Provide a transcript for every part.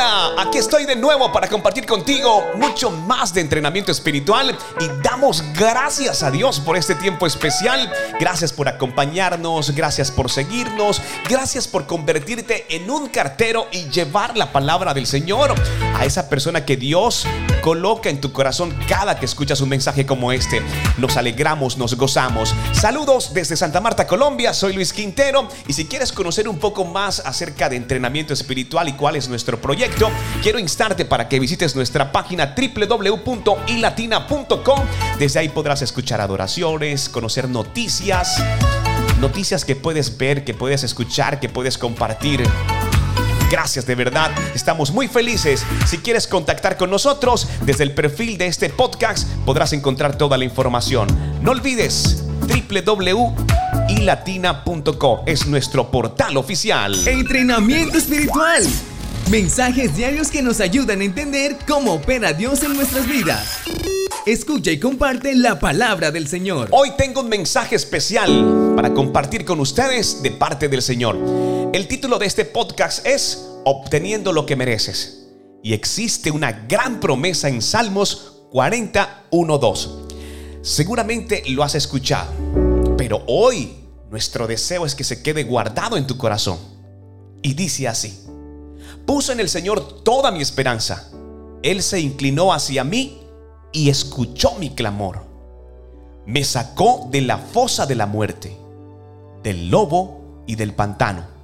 Aquí estoy de nuevo para compartir contigo mucho más de entrenamiento espiritual y damos gracias a Dios por este tiempo especial. Gracias por acompañarnos, gracias por seguirnos, gracias por convertirte en un cartero y llevar la palabra del Señor a esa persona que Dios coloca en tu corazón cada que escuchas un mensaje como este. Nos alegramos, nos gozamos. Saludos desde Santa Marta, Colombia. Soy Luis Quintero y si quieres conocer un poco más acerca de entrenamiento espiritual y cuál es nuestro proyecto, quiero instarte para que visites nuestra página www.ilatina.com. Desde ahí podrás escuchar adoraciones, conocer noticias, noticias que puedes ver, que puedes escuchar, que puedes compartir. Gracias de verdad, estamos muy felices. Si quieres contactar con nosotros, desde el perfil de este podcast podrás encontrar toda la información. No olvides www.ilatina.com es nuestro portal oficial. Entrenamiento espiritual. Mensajes diarios que nos ayudan a entender cómo opera Dios en nuestras vidas. Escucha y comparte la palabra del Señor. Hoy tengo un mensaje especial para compartir con ustedes de parte del Señor. El título de este podcast es Obteniendo lo que mereces. Y existe una gran promesa en Salmos 41.2. Seguramente lo has escuchado, pero hoy nuestro deseo es que se quede guardado en tu corazón. Y dice así. Puso en el Señor toda mi esperanza. Él se inclinó hacia mí y escuchó mi clamor. Me sacó de la fosa de la muerte, del lobo y del pantano.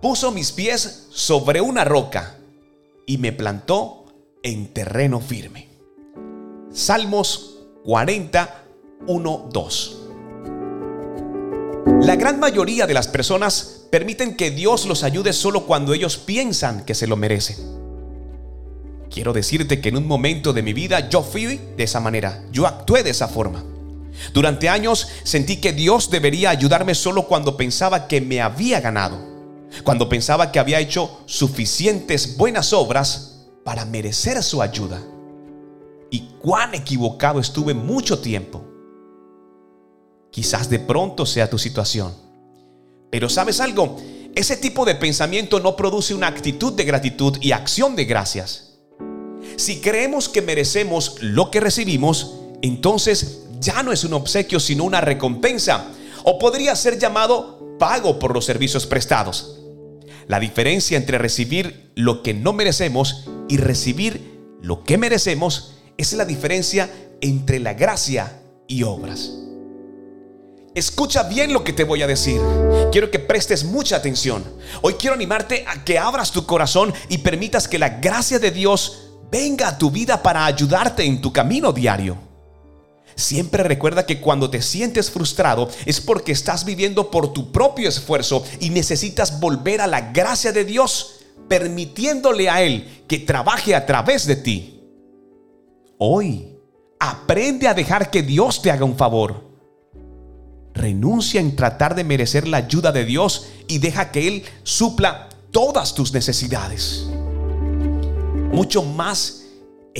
Puso mis pies sobre una roca y me plantó en terreno firme. Salmos 41, 2. La gran mayoría de las personas permiten que Dios los ayude solo cuando ellos piensan que se lo merecen. Quiero decirte que en un momento de mi vida yo fui de esa manera, yo actué de esa forma. Durante años sentí que Dios debería ayudarme solo cuando pensaba que me había ganado, cuando pensaba que había hecho suficientes buenas obras para merecer su ayuda. Y cuán equivocado estuve mucho tiempo. Quizás de pronto sea tu situación. Pero sabes algo, ese tipo de pensamiento no produce una actitud de gratitud y acción de gracias. Si creemos que merecemos lo que recibimos, entonces ya no es un obsequio sino una recompensa, o podría ser llamado pago por los servicios prestados. La diferencia entre recibir lo que no merecemos y recibir lo que merecemos es la diferencia entre la gracia y obras. Escucha bien lo que te voy a decir. Quiero que prestes mucha atención. Hoy quiero animarte a que abras tu corazón y permitas que la gracia de Dios venga a tu vida para ayudarte en tu camino diario. Siempre recuerda que cuando te sientes frustrado es porque estás viviendo por tu propio esfuerzo y necesitas volver a la gracia de Dios, permitiéndole a Él que trabaje a través de ti. Hoy, aprende a dejar que Dios te haga un favor renuncia en tratar de merecer la ayuda de Dios y deja que Él supla todas tus necesidades. Mucho más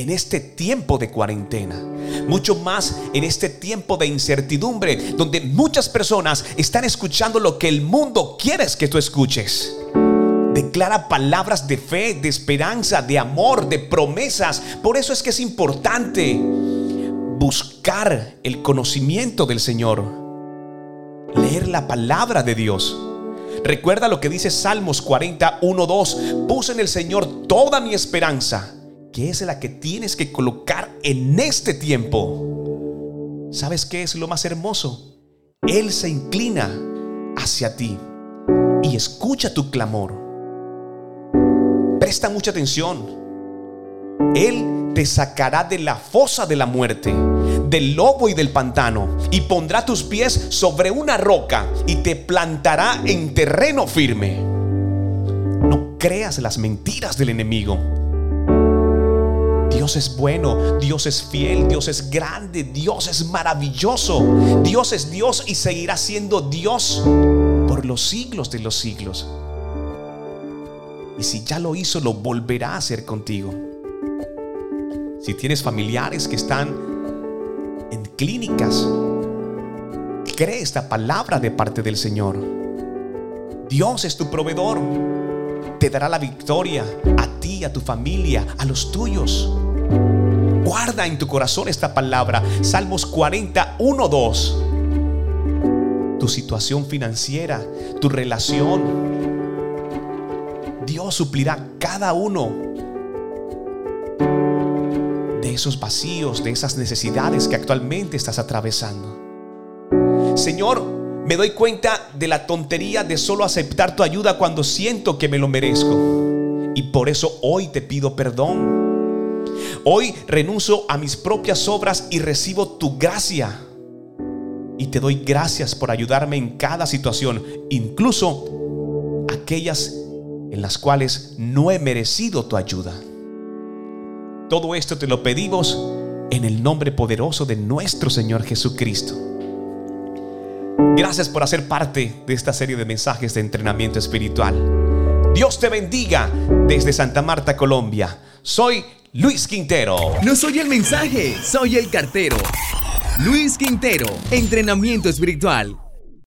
en este tiempo de cuarentena, mucho más en este tiempo de incertidumbre, donde muchas personas están escuchando lo que el mundo quiere que tú escuches. Declara palabras de fe, de esperanza, de amor, de promesas. Por eso es que es importante buscar el conocimiento del Señor leer la palabra de Dios. Recuerda lo que dice Salmos 41, 2. Puse en el Señor toda mi esperanza, es la que tienes que colocar en este tiempo. ¿Sabes qué es lo más hermoso? Él se inclina hacia ti y escucha tu clamor. Presta mucha atención. Él te sacará de la fosa de la muerte del lobo y del pantano, y pondrá tus pies sobre una roca y te plantará en terreno firme. No creas las mentiras del enemigo. Dios es bueno, Dios es fiel, Dios es grande, Dios es maravilloso. Dios es Dios y seguirá siendo Dios por los siglos de los siglos. Y si ya lo hizo, lo volverá a hacer contigo. Si tienes familiares que están en clínicas. Cree esta palabra de parte del Señor. Dios es tu proveedor. Te dará la victoria a tu familia, a los tuyos. Guarda en tu corazón esta palabra. Salmos 41, 2. Tu situación financiera, tu relación. Dios suplirá cada uno de esos vacíos, de esas necesidades que actualmente estás atravesando. Señor, me doy cuenta de la tontería de solo aceptar tu ayuda cuando siento que me lo merezco. Y por eso hoy te pido perdón. Hoy renuncio a mis propias obras y recibo tu gracia. Y te doy gracias por ayudarme en cada situación, incluso aquellas en las cuales no he merecido tu ayuda. Todo esto te lo pedimos en el nombre poderoso de nuestro Señor Jesucristo. Gracias por hacer parte de esta serie de mensajes de entrenamiento espiritual. Dios te bendiga desde Santa Marta, Colombia. Soy Luis Quintero. No soy el mensaje, soy el cartero. Luis Quintero, entrenamiento espiritual.